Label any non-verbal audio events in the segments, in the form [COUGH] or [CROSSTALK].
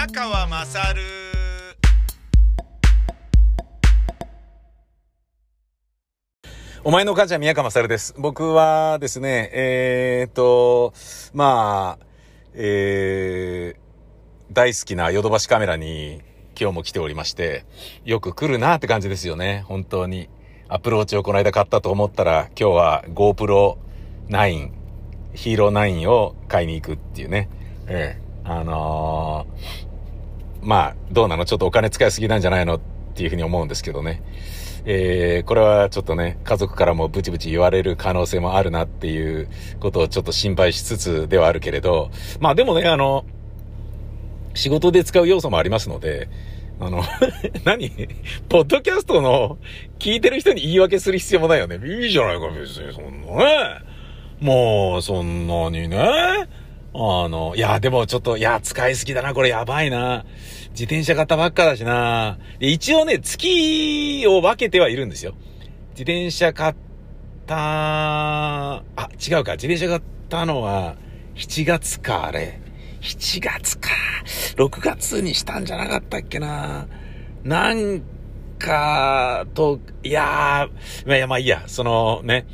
宮川まさるお前の母ちゃん宮川勝です。僕はですね、えー、っと、まあ、えー、大好きなヨドバシカメラに今日も来ておりまして、よく来るなって感じですよね。本当に。アプローチをこの間買ったと思ったら、今日は GoPro 9、ヒーロー9を買いに行くっていうね。ええあのーまあ、どうなの？ちょっとお金使いすぎなんじゃないの？っていうふうに思うんですけどね。えー、これはちょっとね、家族からもブチブチ言われる可能性もあるなっていうことをちょっと心配しつつではあるけれど、まあでもね、あの、仕事で使う要素もありますので、あの、[LAUGHS] 何？ポッドキャストの聞いてる人に言い訳する必要もないよね。いいじゃないか、別に、そんなね。もう、そんなにね。あの、いや、でもちょっと、いや、使いすぎだな、これやばいな。自転車買ったばっかだしな。で一応ね、月を分けてはいるんですよ。自転車買った、あ、違うか、自転車買ったのは、7月か、あれ。7月か。6月にしたんじゃなかったっけな。なんか、と、いやー、いや、まあいいや、そのね、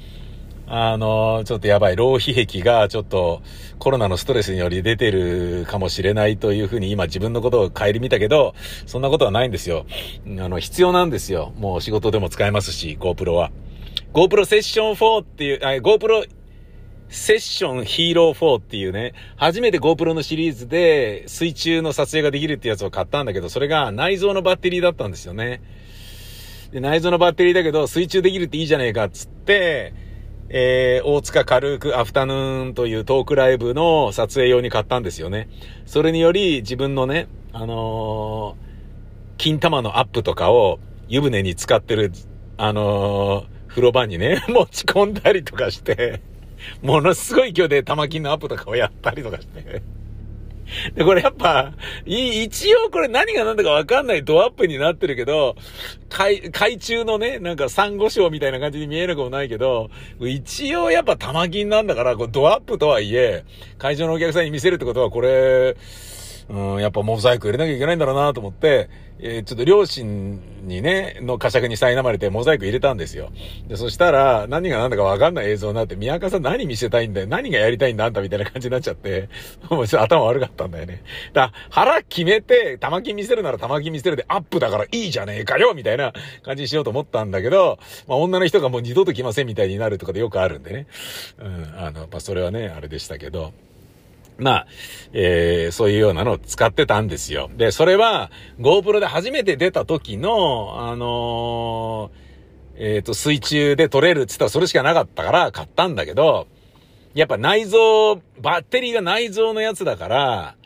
あの、ちょっとやばい、浪費癖がちょっとコロナのストレスにより出てるかもしれないというふうに今自分のことを顧みたけど、そんなことはないんですよ。あの、必要なんですよ。もう仕事でも使えますし、GoPro は。GoPro Session 4っていう、あ GoPro セッションヒーロー4っていうね、初めて GoPro のシリーズで水中の撮影ができるってやつを買ったんだけど、それが内蔵のバッテリーだったんですよね。で、内蔵のバッテリーだけど、水中できるっていいじゃねえかっつって、えー、大塚軽くアフタヌーンというトークライブの撮影用に買ったんですよね。それにより自分のね、あのー金玉のアップとかを湯船に使ってる、あのー風呂場にね、[LAUGHS] 持ち込んだりとかして、ものすごい勢いで玉金のアップとかをやったりとかして。で、これやっぱ、一応これ何が何だかわかんないドアップになってるけど、海、海中のね、なんかサンゴ礁みたいな感じに見えなくもないけど、一応やっぱ玉銀なんだから、こうドアップとはいえ、会場のお客さんに見せるってことはこれ、うん、やっぱモザイク入れなきゃいけないんだろうなと思って、えーちょっと両親にね、の呵責に苛まれてモザイク入れたんですよ。で、そしたら、何が何だかわかんない映像になって、宮川さん何見せたいんだよ何がやりたいんだあんたみたいな感じになっちゃって、もうちょっと頭悪かったんだよね。だ腹決めて、玉金見せるなら玉金見せるでアップだからいいじゃねえかよみたいな感じにしようと思ったんだけど、まあ女の人がもう二度と来ませんみたいになるとかでよくあるんでね。うん、あの、まあそれはね、あれでしたけど。まあ、えー、そういうようなのを使ってたんですよ。で、それは GoPro で初めて出た時の、あのーえっ、と、水中で撮れるって言ったらそれしかなかったから買ったんだけど、やっぱ内蔵、バッテリーが内蔵のやつだから、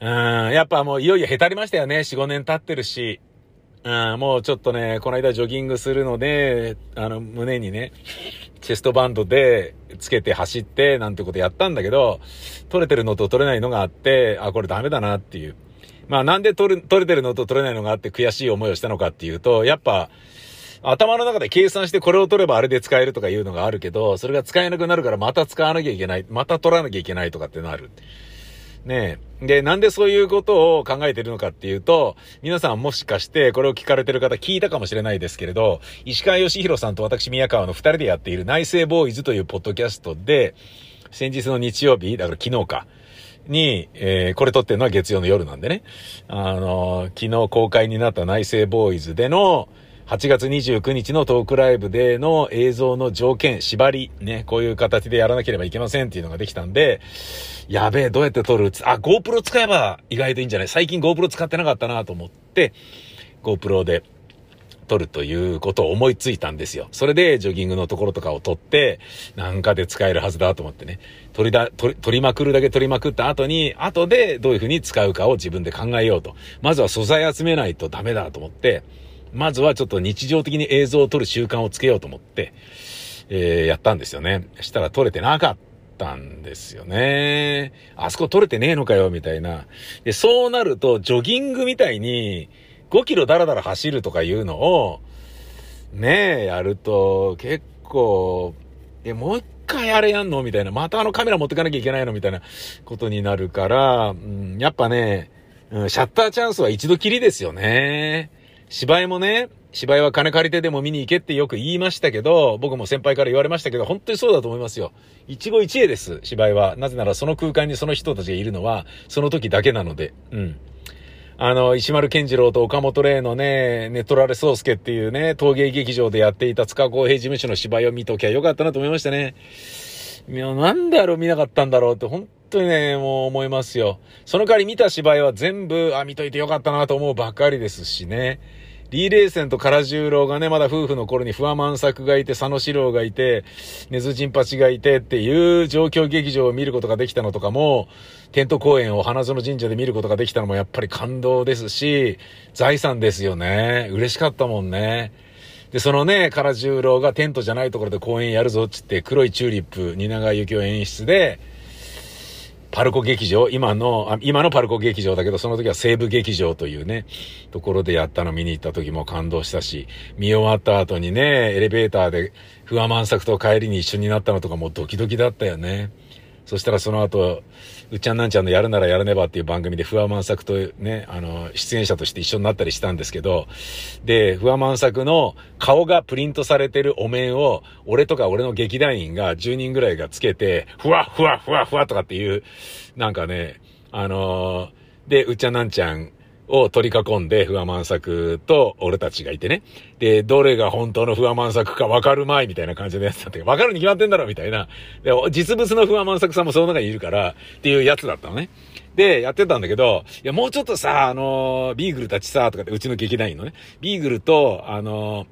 うん、やっぱもういよいよへたりましたよね。4、5年経ってるし。うん、もうちょっとね、この間ジョギングするので、あの、胸にね、チェストバンドでつけて走って、なんてことやったんだけど、取れてるのと取れないのがあって、あ、これダメだなっていう。まあなんで取る、取れてるのと取れないのがあって悔しい思いをしたのかっていうと、やっぱ、頭の中で計算してこれを取ればあれで使えるとかいうのがあるけど、それが使えなくなるからまた使わなきゃいけない、また取らなきゃいけないとかってなる。ねえ。で、なんでそういうことを考えてるのかっていうと、皆さんもしかしてこれを聞かれてる方聞いたかもしれないですけれど、石川義弘さんと私宮川の二人でやっている内政ボーイズというポッドキャストで、先日の日曜日、だから昨日か、に、えーこれ撮ってるのは月曜の夜なんでね。あのー昨日公開になった内政ボーイズでの、8月29日のトークライブでの映像の条件、縛り、ね、こういう形でやらなければいけませんっていうのができたんで、やべえ、どうやって撮るあ、GoPro 使えば意外といいんじゃない？最近 GoPro 使ってなかったなと思って、GoPro で撮るということを思いついたんですよ。それでジョギングのところとかを撮って、なんかで使えるはずだと思ってね。撮りだ、撮り、撮りまくるだけ撮りまくった後に、後でどういう風に使うかを自分で考えようと。まずは素材集めないとダメだと思って、まずはちょっと日常的に映像を撮る習慣をつけようと思って、えーやったんですよね。したら撮れてなかったんですよね。あそこ撮れてねえのかよ、みたいな。で、そうなると、ジョギングみたいに、5キロダラダラ走るとかいうのを、ねえ、やると、結構、え、もう一回あれやんの？みたいな。またあのカメラ持ってかなきゃいけないの？みたいなことになるから、うん、やっぱね、うん、シャッターチャンスは一度きりですよね。芝居もね、芝居は金借りてでも見に行けってよく言いましたけど、僕も先輩から言われましたけど、本当にそうだと思いますよ。一期一会です、芝居は。なぜならその空間にその人たちがいるのは、その時だけなので。うん。あの、石丸健次郎と岡本玲のね、ネトラレ宗介っていうね、陶芸劇場でやっていた塚公平事務所の芝居を見ときゃよかったなと思いましたね。いや、なんであれ見なかったんだろうって、本当にね、もう思いますよ。その代わり見た芝居は全部、あ、見といてよかったなと思うばかりですしね。リーレーセンと唐十郎がね、まだ夫婦の頃に不破満作がいて、佐野史郎がいて、根津陣八がいてっていう状況劇場を見ることができたのとかも、テント公演を花園神社で見ることができたのもやっぱり感動ですし、財産ですよね。嬉しかったもんね。で、そのね、唐十郎がテントじゃないところで公演やるぞっつって、黒いチューリップ、蜷川幸雄演出で、パルコ劇場、今の、今のパルコ劇場だけど、その時は西部劇場というね、ところでやったの見に行った時も感動したし、見終わった後にね、エレベーターで不破満作と帰りに一緒になったのとかもドキドキだったよね。そしたらその後、うっちゃんなんちゃんのやるならやらねばっていう番組で不破満作とね、あの、出演者として一緒になったりしたんですけど、で、不破満作の顔がプリントされてるお面を、俺とか俺の劇団員が10人ぐらいがつけて、ふわふわふわふわとかっていう、なんかね、あのー、で、うっちゃんなんちゃんを取り囲んで、不破満作と俺たちがいてね。で、どれが本当の不破満作か分かるまいみたいな感じのやつだって、分かるに決まってんだろみたいな。で、実物の不破満作さんもその中にいるから、っていうやつだったのね。で、やってたんだけど、いや、もうちょっとさ、あのー、ビーグルたちさ、とかって、うちの劇団員のね、ビーグルと、あのー、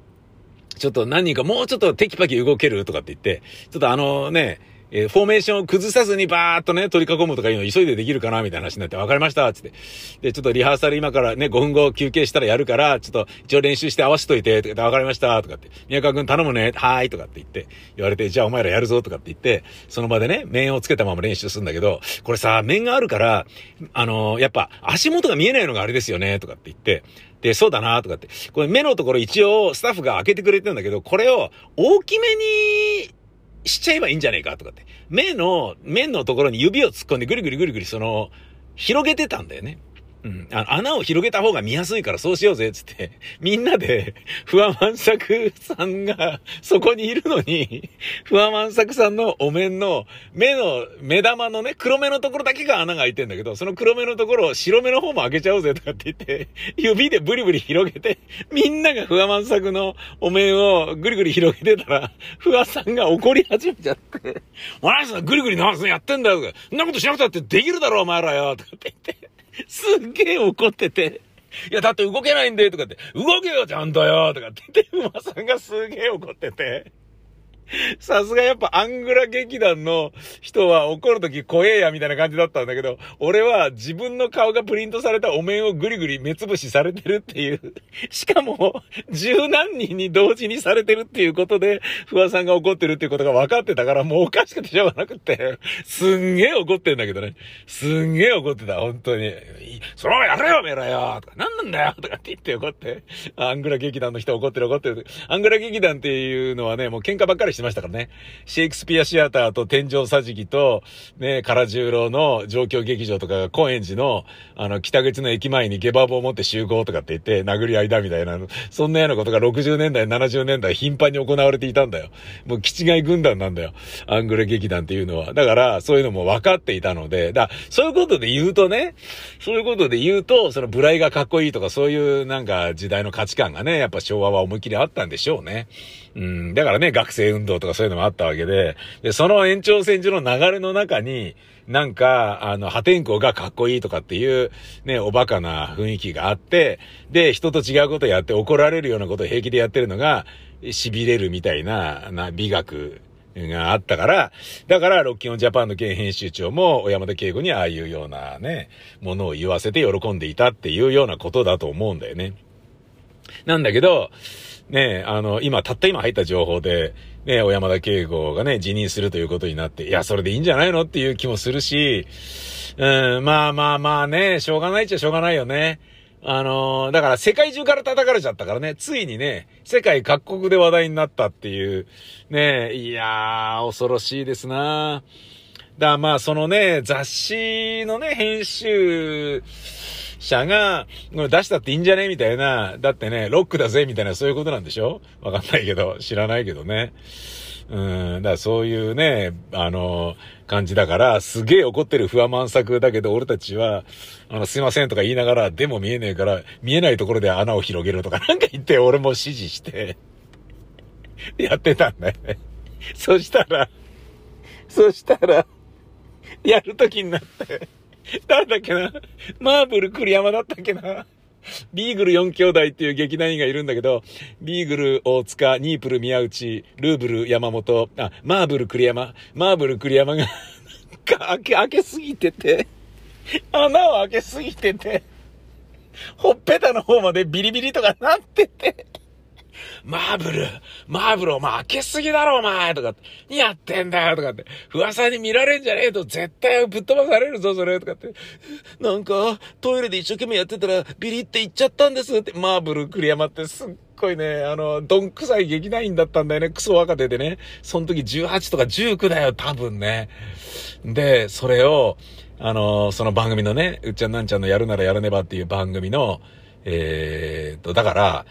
ちょっと何人かもうちょっとテキパキ動けるとかって言って、ちょっとあのね、えー、フォーメーションを崩さずにバーっとね、取り囲むとかいうの急いでできるかなみたいな話になって、わかりましたつって。で、ちょっとリハーサル今からね、5分後休憩したらやるから、ちょっと一応練習して合わせといて、とかわかりましたとかって。宮川くん頼むね、はーいとかって言って、言われて、じゃあお前らやるぞとかって言って、その場でね、面をつけたまま練習するんだけど、これさ、面があるから、あのー、やっぱ足元が見えないのがあれですよね、とかって言って、で、そうだなとかって。これ目のところ一応スタッフが開けてくれてるんだけど、これを大きめにしちゃえばいいんじゃねえかとかって。目の、面のところに指を突っ込んでぐるぐるぐるぐるその、広げてたんだよね。うん。あ、穴を広げた方が見やすいからそうしようぜ、つって。[LAUGHS] みんなで、[LAUGHS] 不破満作さんが、そこにいるのに、[LAUGHS] 不破満作さんのお面の、目の、目玉のね、黒目のところだけが穴が開いてんだけど、その黒目のところを白目の方も開けちゃおうぜ、とかって言って、指でブリブリ広げて、みんなが不破満作のお面をぐりぐり広げてたら、不破さんが怒り始めちゃって、お前さんぐりぐり何すのやってんだよ。そんなことしなくたってできるだろ、お前らよ、とかって言って。すっげえ怒ってて。いや、だって動けないんで、とかって、動けよ、ちゃんとよ、とかってで、馬さんがすげえ怒ってて。さすがやっぱアングラ劇団の人は怒るとき怖えやみたいな感じだったんだけど、俺は自分の顔がプリントされたお面をぐりぐり目つぶしされてるっていう。しかも、十何人に同時にされてるっていうことで、不破さんが怒ってるっていうことが分かってたから、もうおかしくてしょうがなくって、すんげえ怒ってんだけどね。すんげえ怒ってた、本当に。そのままやれよ、めらよとか、なんなんだよとかって言って怒って。アングラ劇団の人怒ってる怒ってる。アングラ劇団っていうのはね、もう喧嘩ばっかりしましたからね。シェイクスピアシアターと天井桟敷と、ね、唐十郎の状況劇場とかが高円寺の、あの、北口の駅前にゲバボを持って集合とかって言って、殴り合いだみたいな、そんなようなことが60年代、70年代頻繁に行われていたんだよ。もう、気違い軍団なんだよ。アングレ劇団っていうのは。だから、そういうのも分かっていたので、だそういうことで言うとね、そういうことで言うと、その、ブライがかっこいいとか、そういうなんか時代の価値観がね、やっぱ昭和は思いっきりあったんでしょうね。うん、だからね、学生運動とかそういうのもあったわけで、で、その延長線上の流れの中に、なんか、あの、破天荒がかっこいいとかっていう、ね、おバカな雰囲気があって、で、人と違うことやって怒られるようなことを平気でやってるのが、痺れるみたいな、な、美学があったから、だから、ロッキンオンジャパンの現編集長も、小山田圭吾にああいうようなね、ものを言わせて喜んでいたっていうようなことだと思うんだよね。なんだけど、ね、あの、今、たった今入った情報で、ね、小山田圭吾がね、辞任するということになって、いや、それでいいんじゃないの？っていう気もするし、うん、まあまあまあね、しょうがないっちゃしょうがないよね。あの、だから世界中から叩かれちゃったからね、ついにね、世界各国で話題になったっていう、ね、いやー、恐ろしいですなだまあ、そのね、雑誌のね、編集、社が、出したっていいんじゃね？みたいな、だってね、ロックだぜみたいなそういうことなんでしょ？わかんないけど、知らないけどね。うん、だからそういうね、あの、感じだから、すげえ怒ってる不安満作だけど、俺たちは、あの、すいませんとか言いながら、でも見えねえから、見えないところで穴を広げるとか [LAUGHS] なんか言って、俺も指示して、やってたんだよね。そしたら、そしたら、やるときになって、[LAUGHS] 誰だっけな。マーブル栗山だったっけな。ビーグル4兄弟っていう劇団員がいるんだけど、ビーグル大塚、ニープル宮内、ルーブル山本、あ、マーブル栗山、マーブル栗山が開け、開けすぎてて、穴を開けすぎてて、ほっぺたの方までビリビリとかなってて、マーブル、マーブルお前開けすぎだろお前とかって、やってんだよとかって、噂に見られんじゃねえと絶対ぶっ飛ばされるぞそれとかって、なんかトイレで一生懸命やってたらビリって言っちゃったんですって、マーブル栗山ってすっごいね、あの、どんくさい劇団員だったんだよね。クソ若手でね。その時18とか19だよ、多分ね。で、それを、あの、その番組のね、うっちゃんなんちゃんのやるならやらねばっていう番組の、えー、っと、だから、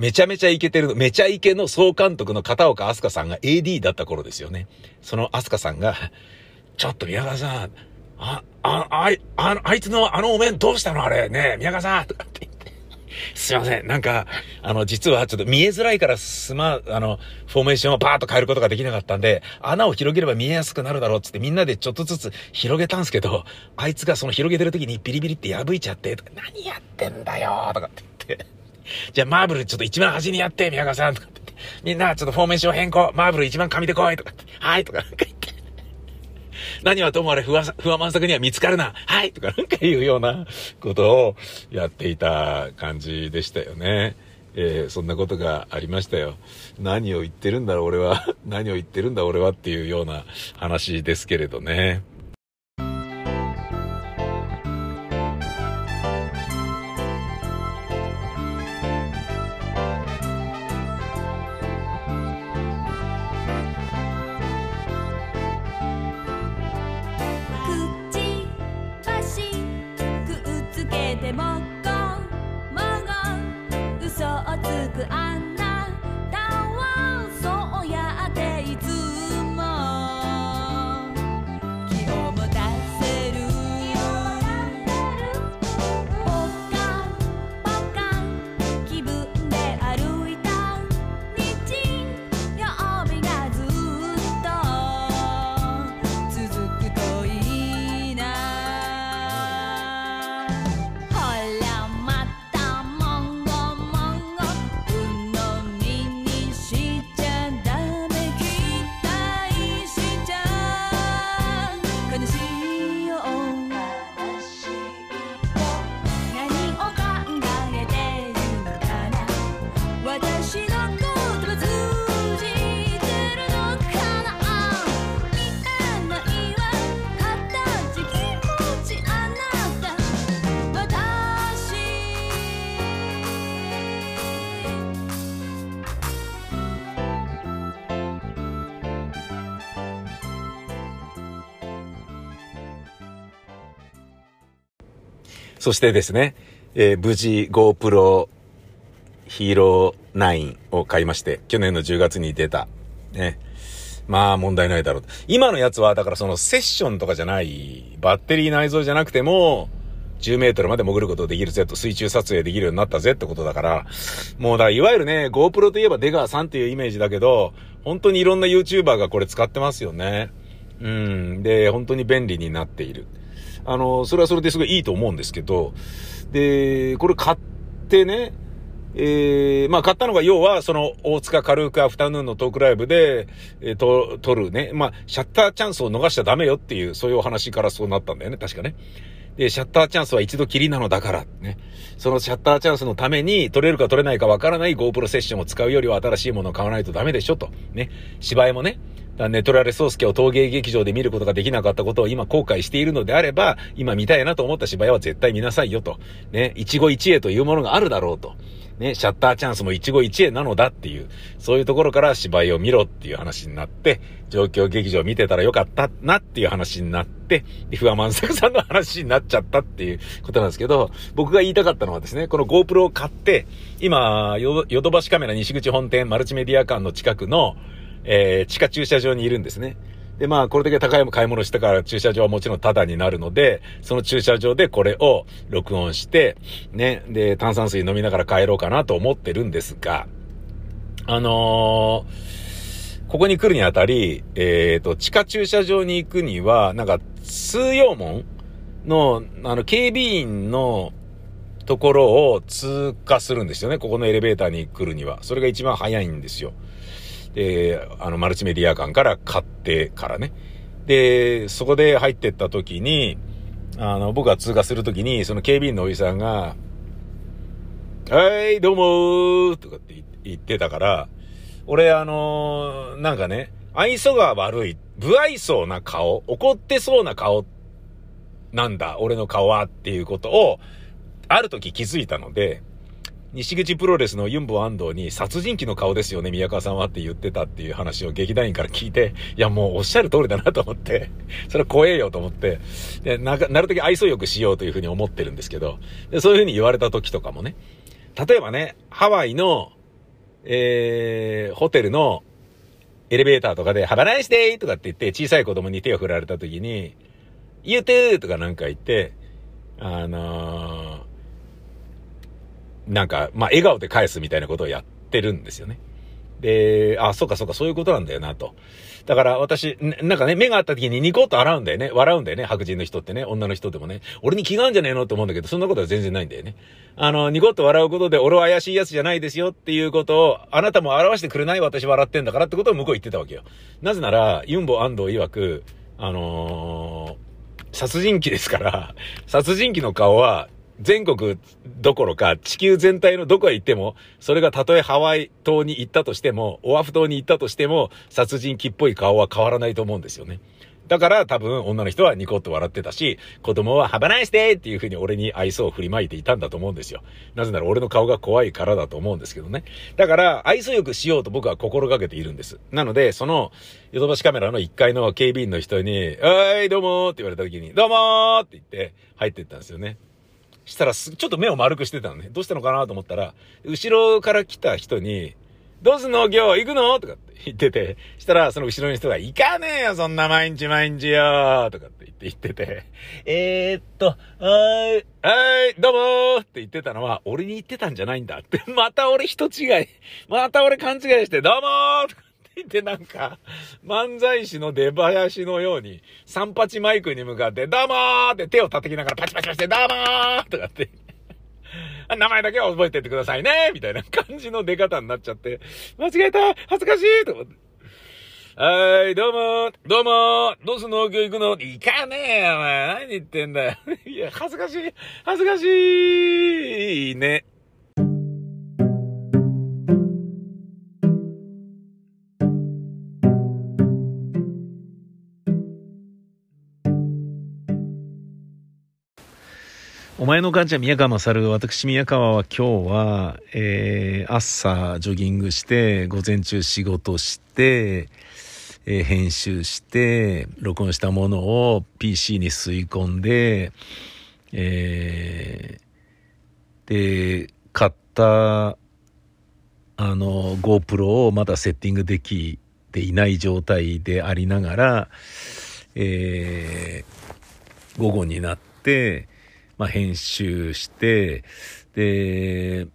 めちゃめちゃイケてる、めちゃイケの総監督の片岡飛鳥さんが AD だった頃ですよね。その飛鳥さんが、ちょっと宮川さん、あ、あ、あい、ああいつのあのお面どうしたのあれ？ね宮川さんとかって言って。すいません。なんか、あの、実はちょっと見えづらいからすま、あの、フォーメーションをバーッと変えることができなかったんで、穴を広げれば見えやすくなるだろうっつってみんなでちょっとずつ広げたんすけど、あいつがその広げてる時にビリビリって破いちゃって、何やってんだよとかって言って。[LAUGHS] じゃあマーブルちょっと一番端にやって、宮川さんとかって。みんなちょっとフォーメーション変更。マーブル一番紙で来いとかって。はいとかなんか言って。[LAUGHS] 何はともあれ不安、不安満作には見つかるな。はいとかなんか言うようなことをやっていた感じでしたよね。えー、そんなことがありましたよ。何を言ってるんだろう俺は。[LAUGHS] 何を言ってるんだ俺はっていうような話ですけれどね。そしてですね、えー、無事 GoPro ヒーロー9を買いまして、去年の10月に出た。ね。まあ問題ないだろう。今のやつは、だからそのセッションとかじゃない、バッテリー内蔵じゃなくても、10メートルまで潜ることできるぜと、水中撮影できるようになったぜってことだから、もうだ、いわゆるね、GoPro といえば出川さんっていうイメージだけど、本当にいろんな YouTuber がこれ使ってますよね。うん。で、本当に便利になっている。あの、それはそれですごいいいと思うんですけど、で、これ買ってね、えー、まあ買ったのが要は、その、大塚軽くアフタヌーンのトークライブで、えー、と、撮るね。まあ、シャッターチャンスを逃しちゃダメよっていう、そういうお話からそうなったんだよね、確かね。で、シャッターチャンスは一度きりなのだから、ね。そのシャッターチャンスのために、撮れるか撮れないかわからない GoPro セッションを使うよりは新しいものを買わないとダメでしょ、と。ね。芝居もね。ネトラレ宗介を陶芸劇場で見ることができなかったことを今後悔しているのであれば、今見たいなと思った芝居は絶対見なさいよと。ね、一期一会というものがあるだろうと。ね、シャッターチャンスも一期一会なのだっていう、そういうところから芝居を見ろっていう話になって、状況劇場見てたらよかったなっていう話になって、で、不破万作さんの話になっちゃったっていうことなんですけど、僕が言いたかったのはですね、この GoPro を買って、今、ヨドバシカメラ西口本店マルチメディア館の近くの、えー、地下駐車場にいるんですね。で、まあ、これだけ高い買い物したから駐車場はもちろんタダになるので、その駐車場でこれを録音して、ね、で、炭酸水飲みながら帰ろうかなと思ってるんですが、あのー、ここに来るにあたり、えっ、ー、と、地下駐車場に行くには、なんか、通用門の、あの、警備員のところを通過するんですよね。ここのエレベーターに来るには。それが一番早いんですよ。で、あの、マルチメディア館から買ってからね。で、そこで入ってった時に、あの、僕が通過する時に、その警備員のおじさんが、はい、どうもーとかって言ってたから、俺、あのー、なんかね、愛想が悪い、不愛想な顔、怒ってそうな顔なんだ、俺の顔はっていうことを、ある時気づいたので、西口プロレスのユンボ安藤に殺人鬼の顔ですよね、宮川さんはって言ってたっていう話を劇団員から聞いて、いやもうおっしゃる通りだなと思って、[LAUGHS] それは怖えよと思って、でななるだけ愛想よくしようというふうに思ってるんですけど、でそういうふうに言われた時とかもね、例えばね、ハワイの、えー、ホテルのエレベーターとかで、ハバナイスデーとかって言って小さい子供に手を振られた時に、言うてーとかなんか言って、あのーなんか、まあ、笑顔で返すみたいなことをやってるんですよね。で、あ、そうかそうか、そういうことなんだよなと。だから私、なんかね、目があった時にニコッと笑うんだよね。笑うんだよね。白人の人ってね。女の人でもね。俺に気があるんじゃねえのって思うんだけど、そんなことは全然ないんだよね。あの、ニコッと笑うことで、俺は怪しいやつじゃないですよっていうことを、あなたも表してくれない？私笑ってんだからってことを向こう言ってたわけよ。なぜなら、ユンボ安藤曰く、あのー、殺人鬼ですから、殺人鬼の顔は、全国どころか地球全体のどこへ行っても、それがたとえハワイ島に行ったとしても、オアフ島に行ったとしても、殺人鬼っぽい顔は変わらないと思うんですよね。だから多分女の人はニコッと笑ってたし、子供はハバナイスデーっていう風に俺に愛想を振りまいていたんだと思うんですよ。なぜなら俺の顔が怖いからだと思うんですけどね。だから愛想よくしようと僕は心がけているんです。なので、その、ヨドバシカメラの1階の警備員の人に、はい、どうもーって言われた時に、どうもーって言って入ってったんですよね。したらす、ちょっと目を丸くしてたのね。どうしたのかなと思ったら、後ろから来た人に、どうすんの？今日行くの？とかって言ってて、したらその後ろの人が、行かねえよそんな毎日毎日よとかって言って言ってて、えー、っと、はーい、はーい、どうもーって言ってたのは、俺に言ってたんじゃないんだって。[LAUGHS] また俺人違い。また俺勘違いして、どうもーとかてなんか、漫才師の出囃子のように、三八マイクに向かって、どうもーって手を叩きながらパチパチパチで、どうもーとかって、[LAUGHS] 名前だけは覚えてってくださいねみたいな感じの出方になっちゃって、間違えた恥ずかしいと思って。はい、どうもどうもどうすんの今日行くの？行かねえよ、お前。何言ってんだよ。[LAUGHS] いや、恥ずかしい恥ずかしいね。前の母ちゃん宮川勝、私宮川は今日は、えー、朝ジョギングして、午前中仕事して、えー、編集して、録音したものを PC に吸い込んで、えー、で、買った、あの、GoPro をまだセッティングできていない状態でありながら、えー、午後になって、まあ、編集して、で、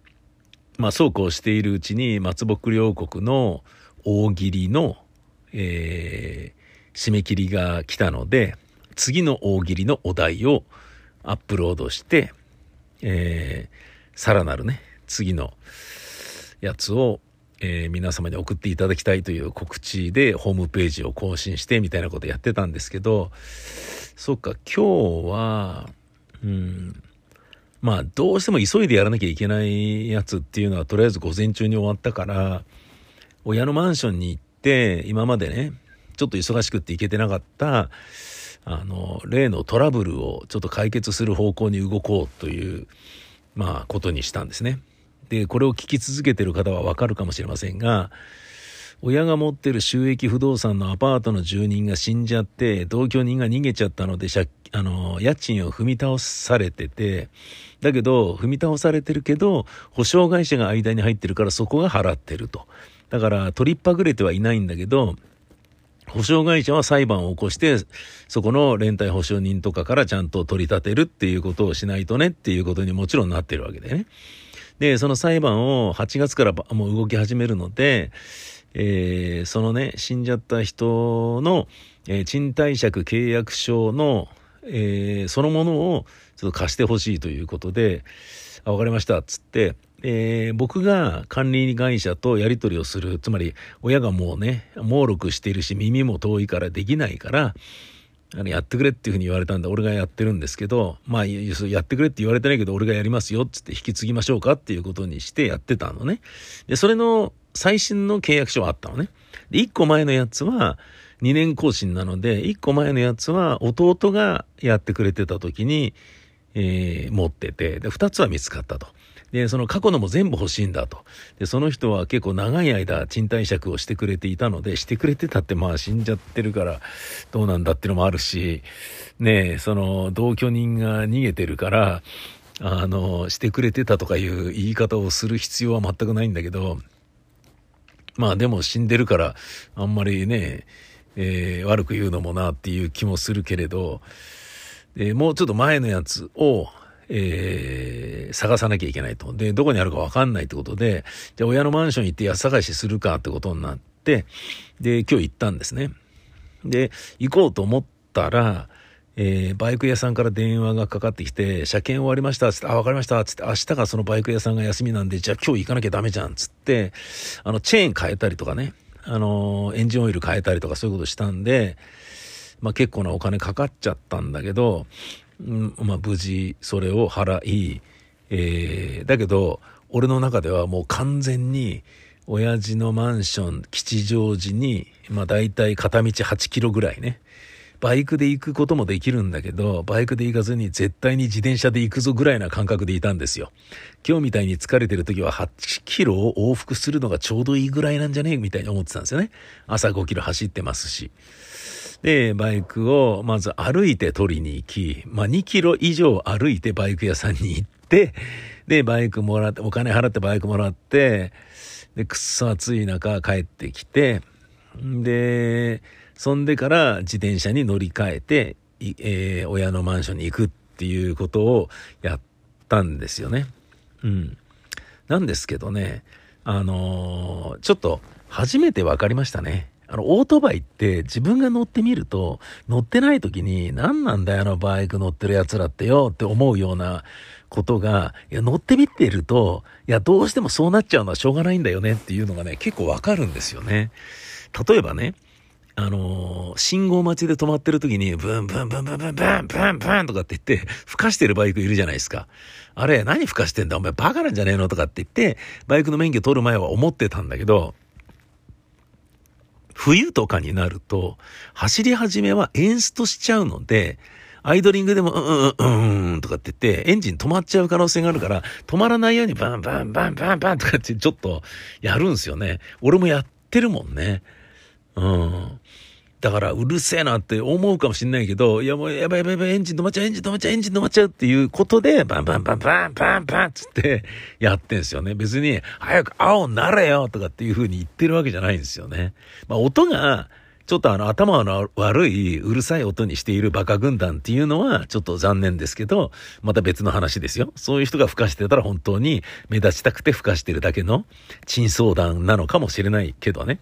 まあ、そうこうしているうちに、松木両国の大喜利の、えー、締め切りが来たので、次の大喜利のお題をアップロードして、えー、さらなるね、次のやつを、えー、皆様に送っていただきたいという告知でホームページを更新してみたいなことやってたんですけど、そっか、今日は、うん。まあ、どうしても急いでやらなきゃいけないやつっていうのは、とりあえず午前中に終わったから、親のマンションに行って、今までね、ちょっと忙しくって行けてなかった、あの、例のトラブルをちょっと解決する方向に動こうという、まあ、ことにしたんですね。で、これを聞き続けてる方はわかるかもしれませんが、親が持ってる収益不動産のアパートの住人が死んじゃって、同居人が逃げちゃったので、あの、家賃を踏み倒されてて、だけど、踏み倒されてるけど、保証会社が間に入ってるからそこが払ってると。だから、取りっぱぐれてはいないんだけど、保証会社は裁判を起こして、そこの連帯保証人とかからちゃんと取り立てるっていうことをしないとねっていうことにもちろんなってるわけでね。で、その裁判を8月からもう動き始めるので、えー、そのね、死んじゃった人の、えー、賃貸借契約書の、えー、そのものをちょっと貸してほしいということで、あ、わかりましたっ、つって、えー、僕が管理会社とやり取りをする、つまり親がもうね、猛録しているし耳も遠いからできないから、あのやってくれっていうふうに言われたんで、俺がやってるんですけど、まあ、やってくれって言われてないけど、俺がやりますよっつって引き継ぎましょうかっていうことにしてやってたのね。で、それの最新の契約書はあったのね。で、1個前のやつは2年更新なので、1個前のやつは弟がやってくれてた時に、えー、持ってて、で、2つは見つかったと。で、その過去のも全部欲しいんだと。で、その人は結構長い間賃貸借をしてくれていたので、してくれてたってまあ死んじゃってるからどうなんだっていうのもあるし、ねえその同居人が逃げてるから、あの、してくれてたとかいう言い方をする必要は全くないんだけど、まあでも死んでるから、あんまりね、えー、悪く言うのもなっていう気もするけれど、えー、もうちょっと前のやつを、えー、探さなきゃいけないと。で、どこにあるかわかんないってことで、じゃあ親のマンション行って安探しするかってことになって、で、今日行ったんですね。で、行こうと思ったら、えー、バイク屋さんから電話がかかってきて、車検終わりましたつって、あ、わかりましたつって、明日がそのバイク屋さんが休みなんで、じゃあ今日行かなきゃダメじゃんつって、あの、チェーン変えたりとかね、あの、エンジンオイル変えたりとかそういうことしたんで、まあ結構なお金かかっちゃったんだけど、うん、まあ無事それを払い、えー、だけど、俺の中ではもう完全に、親父のマンション、吉祥寺に、まあ大体片道8キロぐらいね、バイクで行くこともできるんだけど、バイクで行かずに絶対に自転車で行くぞぐらいな感覚でいたんですよ。今日みたいに疲れてる時は8キロを往復するのがちょうどいいぐらいなんじゃねえみたいに思ってたんですよね。朝5キロ走ってますし。で、バイクをまず歩いて取りに行き、まあ2キロ以上歩いてバイク屋さんに行って、で、バイクもらって、お金払ってバイクもらって、で、くっそ暑い中帰ってきて、で、そんでから自転車に乗り換えて、えー、親のマンションに行くっていうことをやったんですよね。うん。なんですけどね、あのー、ちょっと初めて分かりましたね。あの、オートバイって自分が乗ってみると、乗ってない時に何なんだよ、あのバイク乗ってる奴らってよって思うようなことが、いや、乗ってみてると、いや、どうしてもそうなっちゃうのはしょうがないんだよねっていうのがね、結構わかるんですよね。例えばね、あのー、信号待ちで止まってる時に、ブンブンブンブンブンブンブンブンとかって言って、吹かしてるバイクいるじゃないですか。あれ、何吹かしてんだ？お前バカなんじゃねえの？とかって言って、バイクの免許取る前は思ってたんだけど、冬とかになると、走り始めはエンストしちゃうので、アイドリングでも、うんうんうんとかって言って、エンジン止まっちゃう可能性があるから、止まらないようにバンバンバンバンバンとかってちょっとやるんすよね。俺もやってるもんね。うん。だから、うるせえなって思うかもしんないけど、いやもう、やばいやばいやばい、エンジン止まっちゃう、エンジン止まっちゃう、エンジン止まっちゃうっていうことで、バンバンバンバンバンバンつってやってんすよね。別に、早く青になれよとかっていう風に言ってるわけじゃないんですよね。まあ、音が、ちょっとあの頭の悪いうるさい音にしているバカ軍団っていうのはちょっと残念ですけど、また別の話ですよ。そういう人が吹かしてたら本当に目立ちたくて吹かしてるだけの珍相談なのかもしれないけどね。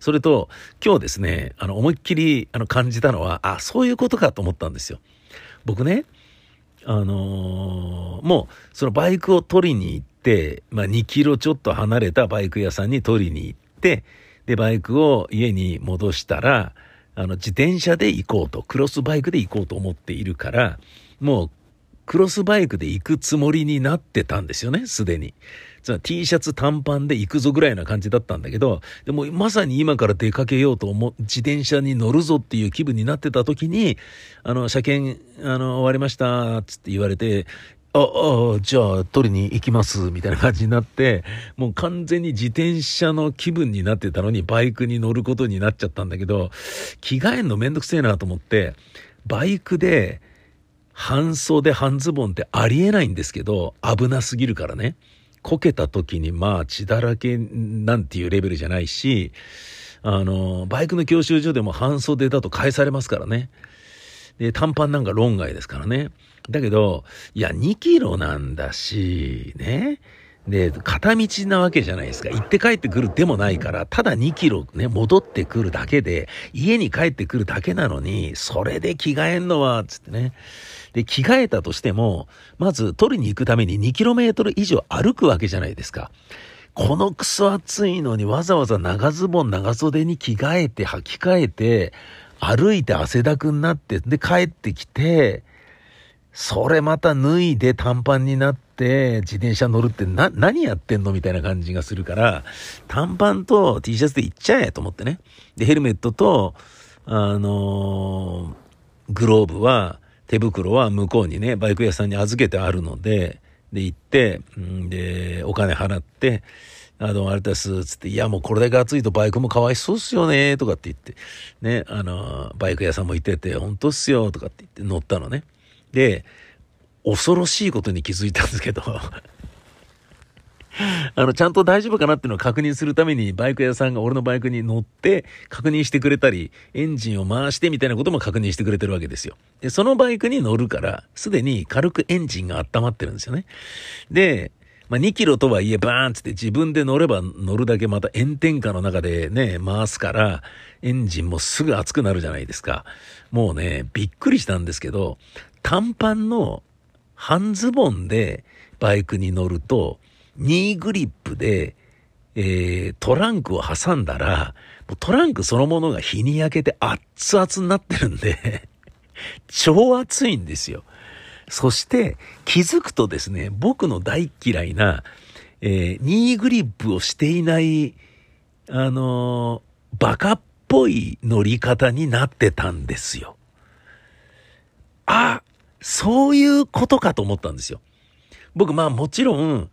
それと、今日ですね、あの、思いっきり、あの、感じたのは、あ、そういうことかと思ったんですよ。僕ね、あのー、もう、そのバイクを取りに行って、まあ、2キロちょっと離れたバイク屋さんに取りに行って、で、バイクを家に戻したら、あの、自転車で行こうと、クロスバイクで行こうと思っているから、もう、クロスバイクで行くつもりになってたんですよね、すでに。つまり T シャツ短パンで行くぞぐらいな感じだったんだけど、でもまさに今から出かけようと思う、自転車に乗るぞっていう気分になってた時に、あの、車検、あの、終わりました、つって言われて、あ、あ、じゃあ取りに行きます、みたいな感じになって、もう完全に自転車の気分になってたのにバイクに乗ることになっちゃったんだけど、着替えんのめんどくせえなと思って、バイクで半袖半ズボンってありえないんですけど、危なすぎるからね。こけた時にまあ血だらけなんていうレベルじゃないし、あの、バイクの教習所でも半袖だと返されますからね。で、短パンなんか論外ですからね。だけど、いや、2キロなんだし、ね。で、片道なわけじゃないですか。行って帰ってくるでもないから、ただ2キロね、戻ってくるだけで、家に帰ってくるだけなのに、それで着替えんのは、つってね。で、着替えたとしても、まず取りに行くために2キロメートル以上歩くわけじゃないですか。このクソ暑いのにわざわざ長ズボン長袖に着替えて履き替えて、歩いて汗だくになって、で帰ってきて、それまた脱いで短パンになって、自転車乗るってな、何やってんの？みたいな感じがするから、短パンと T シャツで行っちゃえと思ってね。で、ヘルメットと、あのー、グローブは、手袋は向こうにね、バイク屋さんに預けてあるので、で、行って、で、お金払って、あの、あれです、つって、いや、もうこれだけ暑いとバイクもかわいそうっすよね、とかって言って、ね、あの、バイク屋さんもいてて、本当っすよ、とかって言って乗ったのね。で、恐ろしいことに気づいたんですけど [LAUGHS] あの、ちゃんと大丈夫かなっていうのを確認するために、バイク屋さんが俺のバイクに乗って確認してくれたり、エンジンを回してみたいなことも確認してくれてるわけですよ。で、そのバイクに乗るから、すでに軽くエンジンが温まってるんですよね。で、まあ、2キロとはいえバーンつって自分で乗れば乗るだけまた炎天下の中でね、回すから、エンジンもすぐ熱くなるじゃないですか。もうね、びっくりしたんですけど、短パンの半ズボンでバイクに乗ると、ニーグリップで、えー、トランクを挟んだら、トランクそのものが日に焼けて熱々になってるんで [LAUGHS] 超熱いんですよ。そして気づくとですね、僕の大嫌いな、えー、ニーグリップをしていない、あのー、バカっぽい乗り方になってたんですよ。あ、そういうことかと思ったんですよ。僕まあもちろん、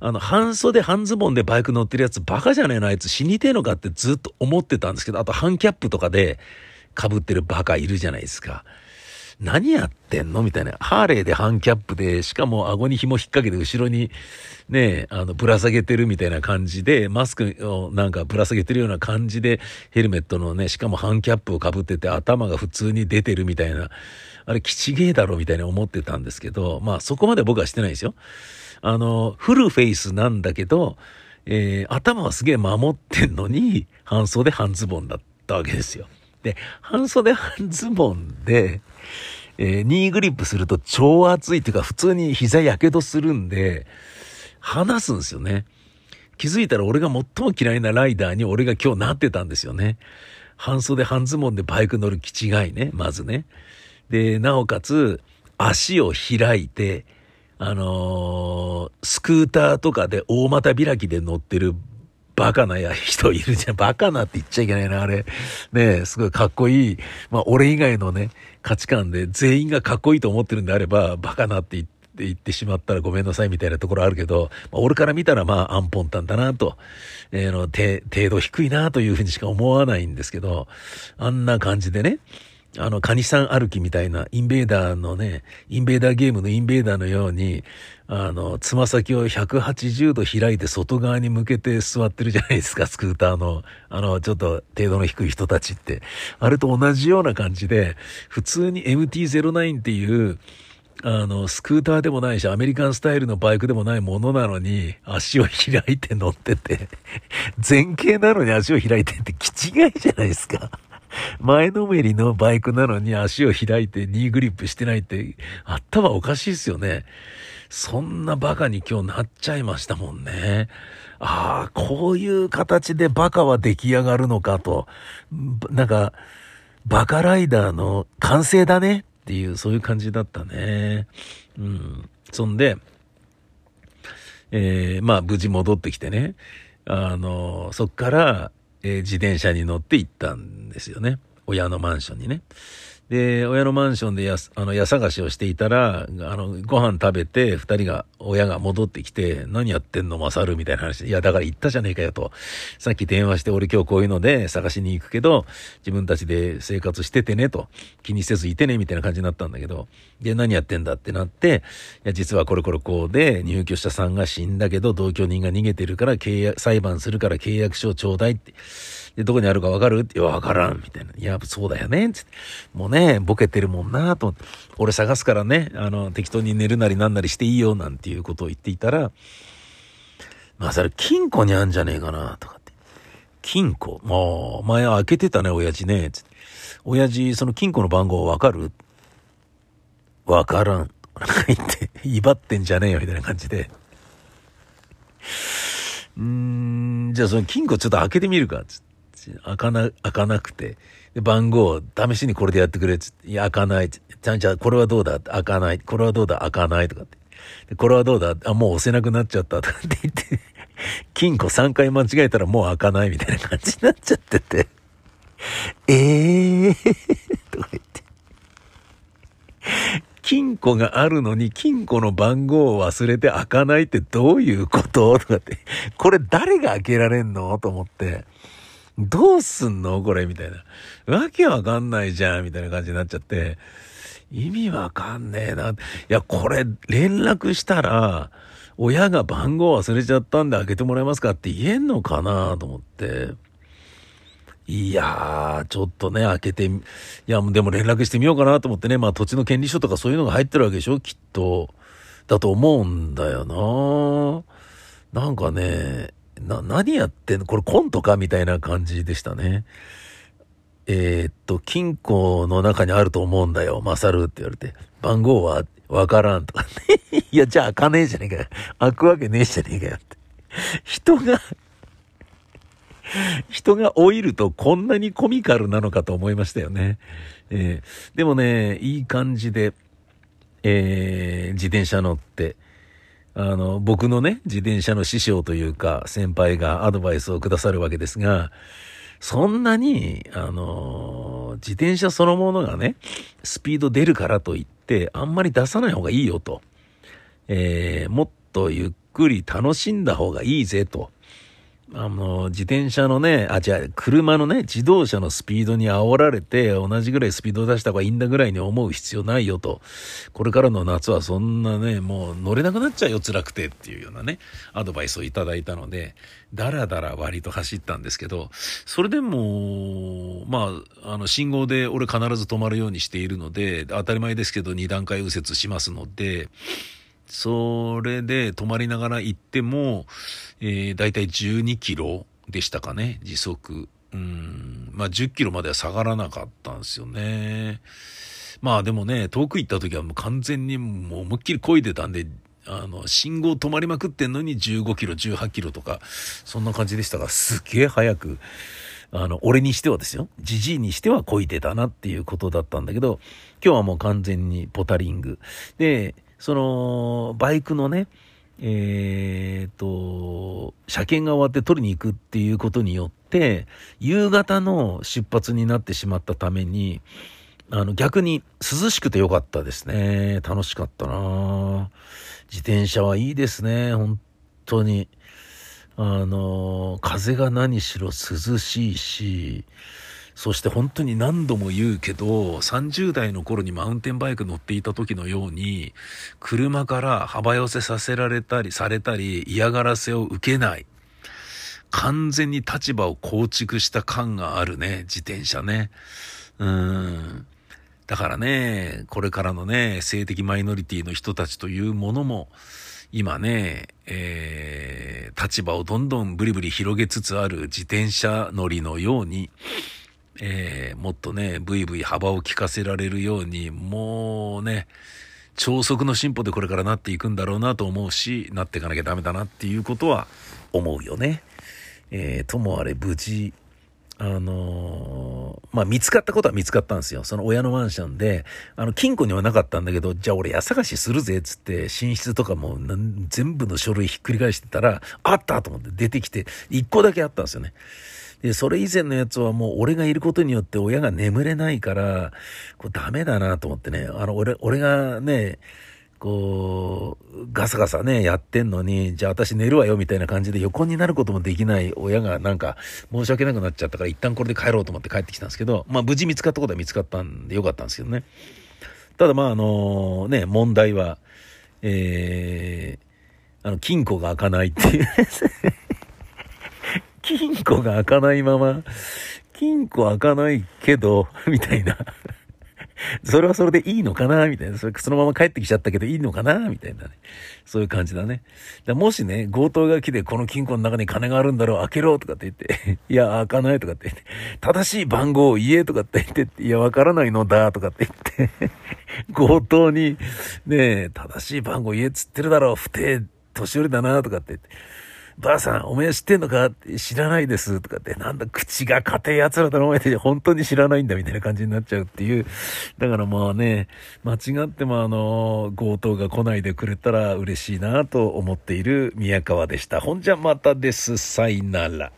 あの、半袖半ズボンでバイク乗ってるやつバカじゃねえな、あいつ死にてえのかってずっと思ってたんですけど、あと半キャップとかで被ってるバカいるじゃないですか。何やってんの？みたいな。ハーレーで半キャップで、しかも顎に紐引っ掛けて後ろにね、あの、ぶら下げてるみたいな感じで、マスクをなんかぶら下げてるような感じで、ヘルメットのね、しかも半キャップを被ってて頭が普通に出てるみたいな、あれ、キチゲーだろ？みたいに思ってたんですけど、まあそこまで僕はしてないですよ。あの、フルフェイスなんだけど、えー、頭はすげえ守ってんのに、半袖半ズボンだったわけですよ。で、半袖半ズボンで、えー、ニーグリップすると超熱いっていうか、普通に膝やけどするんで、離すんですよね。気づいたら俺が最も嫌いなライダーに俺が今日なってたんですよね。半袖半ズボンでバイク乗る気違いね、まずね。で、なおかつ、足を開いて、あのー、スクーターとかで大股開きで乗ってるバカなや人いるじゃん。バカなって言っちゃいけないな、あれ。ねすごいかっこいい。まあ、俺以外のね、価値観で全員がかっこいいと思ってるんであれば、バカなって言って、言ってしまったらごめんなさいみたいなところあるけど、まあ、俺から見たらまあ、アンポンタンだなと、えー、の、程度低いなというふうにしか思わないんですけど、あんな感じでね、あの、カニさん歩きみたいな、インベーダーのね、インベーダーゲームのインベーダーのように、あの、つま先を180度開いて外側に向けて座ってるじゃないですか、[LAUGHS] スクーターの、あの、ちょっと程度の低い人たちって。あれと同じような感じで、普通に MT-09 っていう、あの、スクーターでもないし、アメリカンスタイルのバイクでもないものなのに、足を開いて乗ってて、前傾なのに足を開いてって気違いじゃないですか。[LAUGHS] 前のめりのバイクなのに足を開いてニーグリップしてないって、頭おかしいですよね。そんなバカに今日なっちゃいましたもんね。ああ、こういう形でバカは出来上がるのかと。なんか、バカライダーの完成だねっっていう、そういう感じだったね。うん。そんで、えー、まあ無事戻ってきてね、あの、そっから、えー、自転車に乗って行ったんですよね。親のマンションにね。で、親のマンションでや、あの、家探しをしていたら、あの、ご飯食べて、二人が、親が戻ってきて、何やってんの、マサルみたいな話、いや、だから言ったじゃねえかよと。さっき電話して、俺今日こういうので探しに行くけど、自分たちで生活しててねと。気にせずいてね、みたいな感じになったんだけど、で、何やってんだってなって、いや、実はこれこれこうで、入居者さんが死んだけど、同居人が逃げてるから、契約、裁判するから契約書をちょうだいって。で、どこにあるかわかる？って、わからん、みたいな。いや、そうだよね、つって。もうね、ボケてるもんなと思って。俺探すからね、あの、適当に寝るなりなんなりしていいよ、なんていうことを言っていたら、まあ、それ、金庫にあんじゃねえかな、とかって。金庫もう、前開けてたね、親父ね、つって。親父、その金庫の番号わかる？わからん。言って、威張ってんじゃねえよ、みたいな感じで。うーん、じゃあその金庫ちょっと開けてみるか、つって。開かな、開かなくて。で、番号、試しにこれでやってくれっつって、いや、開かない。ちゃんちゃん、これはどうだ？開かない。これはどうだ？開かないとかって。で、これはどうだ？あ、もう押せなくなっちゃったとかって言って、金庫3回間違えたらもう開かないみたいな感じになっちゃってて、えー？とか言って。金庫があるのに金庫の番号を忘れて開かないってどういうこと？とかって。これ誰が開けられんの？と思って。どうすんのこれみたいな。わけわかんないじゃんみたいな感じになっちゃって。意味わかんねえな。いや、これ連絡したら、親が番号忘れちゃったんで開けてもらえますかって言えんのかなと思って。いやー、ちょっとね、開けて、いや、でも連絡してみようかなと思ってね、まあ土地の権利書とかそういうのが入ってるわけでしょ？きっと。だと思うんだよななんかね、な、何やってんの？これコントか？みたいな感じでしたね。えー、っと、金庫の中にあると思うんだよ、マサルって言われて。番号はわからんとかね。[LAUGHS] いや、じゃあ開かねえじゃねえかよ。開くわけねえじゃねえかよって。人が人が老いるとこんなにコミカルなのかと思いましたよね。えー、でもね、いい感じで、えー、自転車乗って、あの、僕のね、自転車の師匠というか、先輩がアドバイスをくださるわけですが、そんなに、あの、自転車そのものがね、スピード出るからといって、あんまり出さない方がいいよと。えー、もっとゆっくり楽しんだ方がいいぜと。あの、自転車のね、あ、違う、車のね、自動車のスピードに煽られて、同じぐらいスピードを出した方がいいんだぐらいに思う必要ないよと。これからの夏はそんなね、もう乗れなくなっちゃうよ、辛くてっていうようなね、アドバイスをいただいたので、だらだら割と走ったんですけど、それでも、まあ、あの、信号で俺必ず止まるようにしているので、当たり前ですけど、二段階右折しますので、それで止まりながら行っても、えー、だいたい12キロでしたかね、時速。うん、まあ10キロまでは下がらなかったんですよね。まあでもね、遠く行った時はもう完全にもう思いっきり漕いでたんで、あの、信号止まりまくってんのに15キロ、18キロとか、そんな感じでしたが、すっげえ早く、あの、俺にしてはですよ。じじいにしては漕いでたなっていうことだったんだけど、今日はもう完全にポタリング。で、その、バイクのね、えっ、と、車検が終わって取りに行くっていうことによって、夕方の出発になってしまったために、あの、逆に涼しくてよかったですね。楽しかったな自転車はいいですね、本当に。あの、風が何しろ涼しいし、そして本当に何度も言うけど、30代の頃にマウンテンバイク乗っていた時のように、車から幅寄せさせられたり、されたり、嫌がらせを受けない。完全に立場を構築した感があるね、自転車ね。うん。だからね、これからのね、性的マイノリティの人たちというものも、今ね、えー、立場をどんどんブリブリ広げつつある自転車乗りのように、えー、もっとね、ブイブイ幅を利かせられるように、もうね、超速の進歩でこれからなっていくんだろうなと思うし、なっていかなきゃダメだなっていうことは思うよね。えー、ともあれ無事、あのーまあ、見つかったことは見つかったんですよ。その親のマンションで、あの、金庫にはなかったんだけど、じゃあ俺家探しするぜ、つって、寝室とかも全部の書類ひっくり返してたら、あったと思って出てきて、一個だけあったんですよね。で、それ以前のやつはもう俺がいることによって親が眠れないから、これダメだなと思ってね、あの、俺、俺がね、こう、ガサガサね、やってんのに、じゃあ私寝るわよみたいな感じで横になることもできない親がなんか申し訳なくなっちゃったから一旦これで帰ろうと思って帰ってきたんですけど、まあ無事見つかったことは見つかったんでよかったんですけどね。ただまああのね、問題は、えー、あの、金庫が開かないっていう金庫が開かないまま、金庫開かないけど、[LAUGHS] みたいなそれはそれでいいのかなみたいな。それそのまま帰ってきちゃったけどいいのかなみたいなね。そういう感じだね。だもしね、強盗が来てこの金庫の中に金があるんだろう、開けろとかって言って、[LAUGHS] いや、開かないとかって言って、正しい番号を言えとかって言って、いや、わからないのだとかって言って [LAUGHS] 強盗に、ね正しい番号言えっつってるだろう、不定、年寄りだなとかって言って、ばあさん、おめえ知ってんのか？知らないですとかって、なんだ、口が硬い奴らだろ、お前って本当に知らないんだみたいな感じになっちゃうっていう。だからまあね、間違ってもあの、強盗が来ないでくれたら嬉しいなと思っている宮川でした。ほんじゃまたです。さいなら。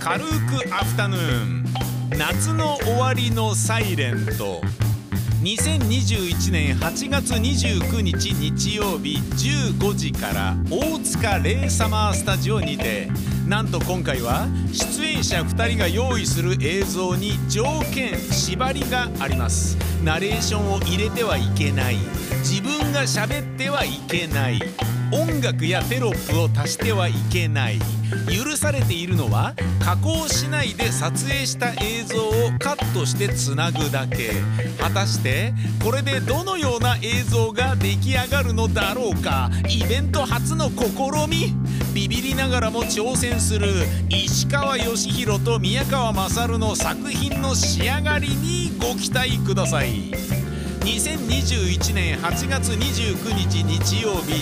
軽くアフタヌーン夏の終わりのサイレント。2021年8月29日日曜日15時から大塚レイサマースタジオにて。なんと今回は出演者2人が用意する映像に条件縛りがあります。ナレーションを入れてはいけない。自分が喋ってはいけない。音楽やテロップを足してはいけない。許されているのは加工しないで撮影した映像をカットしてつなぐだけ。果たしてこれでどのような映像が出来上がるのだろうか。イベント初の試み。ビビりながらも挑戦する。石川義弘と宮川勝の作品の仕上がりにご期待ください。2021年8月29日日曜日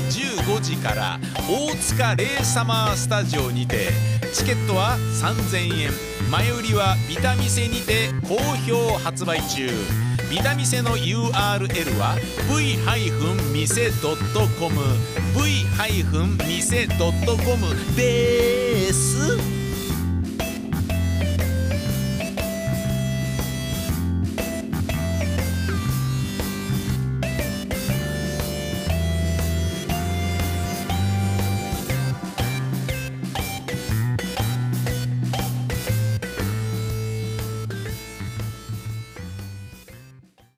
15時から大塚レイサマースタジオにてチケットは3000円前売りはビタミセにて好評発売中。ビタミセの URL は v-mise.com v-mise.com です。